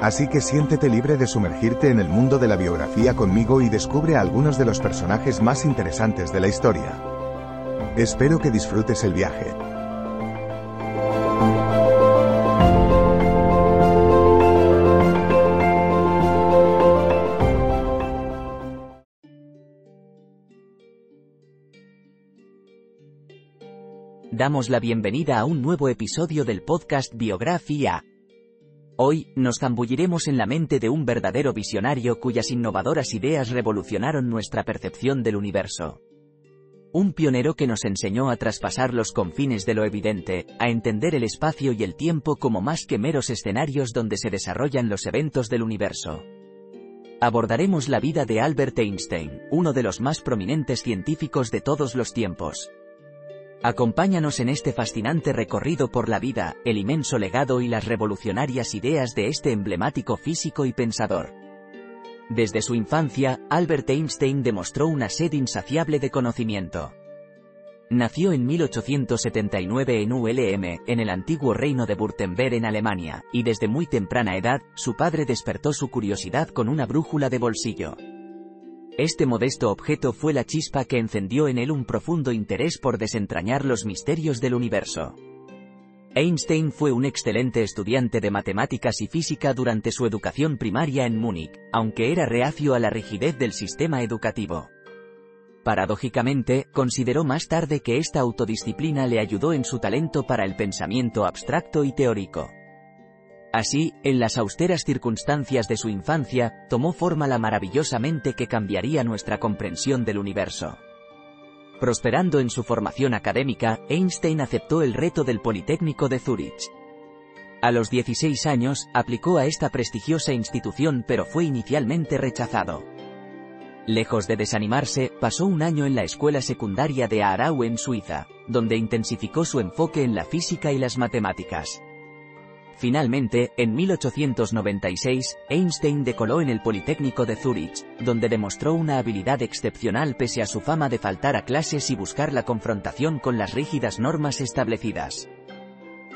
Así que siéntete libre de sumergirte en el mundo de la biografía conmigo y descubre a algunos de los personajes más interesantes de la historia. Espero que disfrutes el viaje. Damos la bienvenida a un nuevo episodio del podcast Biografía. Hoy, nos zambulliremos en la mente de un verdadero visionario cuyas innovadoras ideas revolucionaron nuestra percepción del universo. Un pionero que nos enseñó a traspasar los confines de lo evidente, a entender el espacio y el tiempo como más que meros escenarios donde se desarrollan los eventos del universo. Abordaremos la vida de Albert Einstein, uno de los más prominentes científicos de todos los tiempos. Acompáñanos en este fascinante recorrido por la vida, el inmenso legado y las revolucionarias ideas de este emblemático físico y pensador. Desde su infancia, Albert Einstein demostró una sed insaciable de conocimiento. Nació en 1879 en ULM, en el antiguo reino de Württemberg en Alemania, y desde muy temprana edad, su padre despertó su curiosidad con una brújula de bolsillo. Este modesto objeto fue la chispa que encendió en él un profundo interés por desentrañar los misterios del universo. Einstein fue un excelente estudiante de matemáticas y física durante su educación primaria en Múnich, aunque era reacio a la rigidez del sistema educativo. Paradójicamente, consideró más tarde que esta autodisciplina le ayudó en su talento para el pensamiento abstracto y teórico. Así, en las austeras circunstancias de su infancia, tomó forma la maravillosa mente que cambiaría nuestra comprensión del universo. Prosperando en su formación académica, Einstein aceptó el reto del Politécnico de Zúrich. A los 16 años, aplicó a esta prestigiosa institución pero fue inicialmente rechazado. Lejos de desanimarse, pasó un año en la escuela secundaria de Aarau en Suiza, donde intensificó su enfoque en la física y las matemáticas. Finalmente, en 1896, Einstein decoló en el Politécnico de Zúrich, donde demostró una habilidad excepcional pese a su fama de faltar a clases y buscar la confrontación con las rígidas normas establecidas.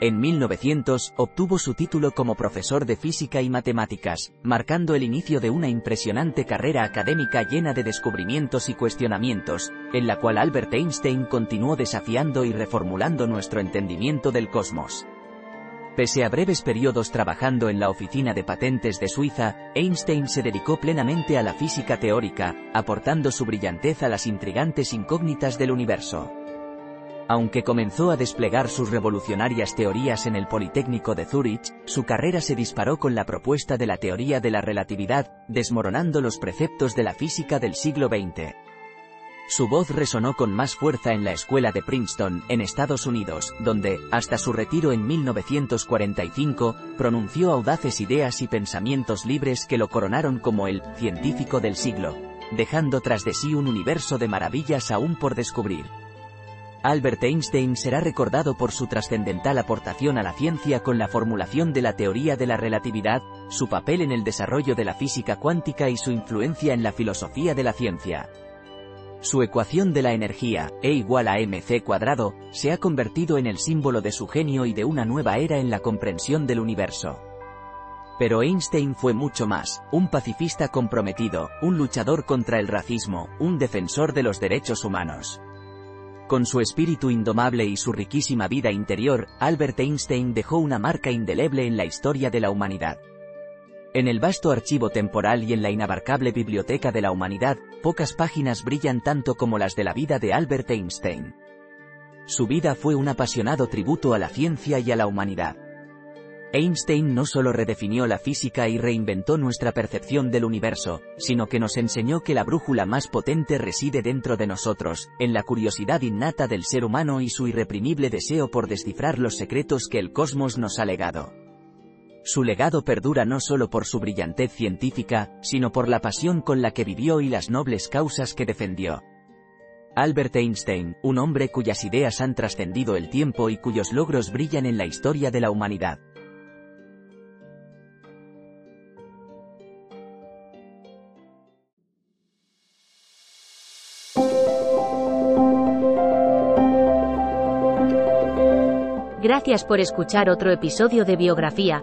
En 1900, obtuvo su título como profesor de física y matemáticas, marcando el inicio de una impresionante carrera académica llena de descubrimientos y cuestionamientos, en la cual Albert Einstein continuó desafiando y reformulando nuestro entendimiento del cosmos. Pese a breves periodos trabajando en la oficina de patentes de Suiza, Einstein se dedicó plenamente a la física teórica, aportando su brillantez a las intrigantes incógnitas del universo. Aunque comenzó a desplegar sus revolucionarias teorías en el Politécnico de Zúrich, su carrera se disparó con la propuesta de la teoría de la relatividad, desmoronando los preceptos de la física del siglo XX. Su voz resonó con más fuerza en la escuela de Princeton, en Estados Unidos, donde, hasta su retiro en 1945, pronunció audaces ideas y pensamientos libres que lo coronaron como el científico del siglo, dejando tras de sí un universo de maravillas aún por descubrir. Albert Einstein será recordado por su trascendental aportación a la ciencia con la formulación de la teoría de la relatividad, su papel en el desarrollo de la física cuántica y su influencia en la filosofía de la ciencia. Su ecuación de la energía, E igual a mc cuadrado, se ha convertido en el símbolo de su genio y de una nueva era en la comprensión del universo. Pero Einstein fue mucho más, un pacifista comprometido, un luchador contra el racismo, un defensor de los derechos humanos. Con su espíritu indomable y su riquísima vida interior, Albert Einstein dejó una marca indeleble en la historia de la humanidad. En el vasto archivo temporal y en la inabarcable biblioteca de la humanidad, pocas páginas brillan tanto como las de la vida de Albert Einstein. Su vida fue un apasionado tributo a la ciencia y a la humanidad. Einstein no solo redefinió la física y reinventó nuestra percepción del universo, sino que nos enseñó que la brújula más potente reside dentro de nosotros, en la curiosidad innata del ser humano y su irreprimible deseo por descifrar los secretos que el cosmos nos ha legado. Su legado perdura no solo por su brillantez científica, sino por la pasión con la que vivió y las nobles causas que defendió. Albert Einstein, un hombre cuyas ideas han trascendido el tiempo y cuyos logros brillan en la historia de la humanidad. Gracias por escuchar otro episodio de Biografía,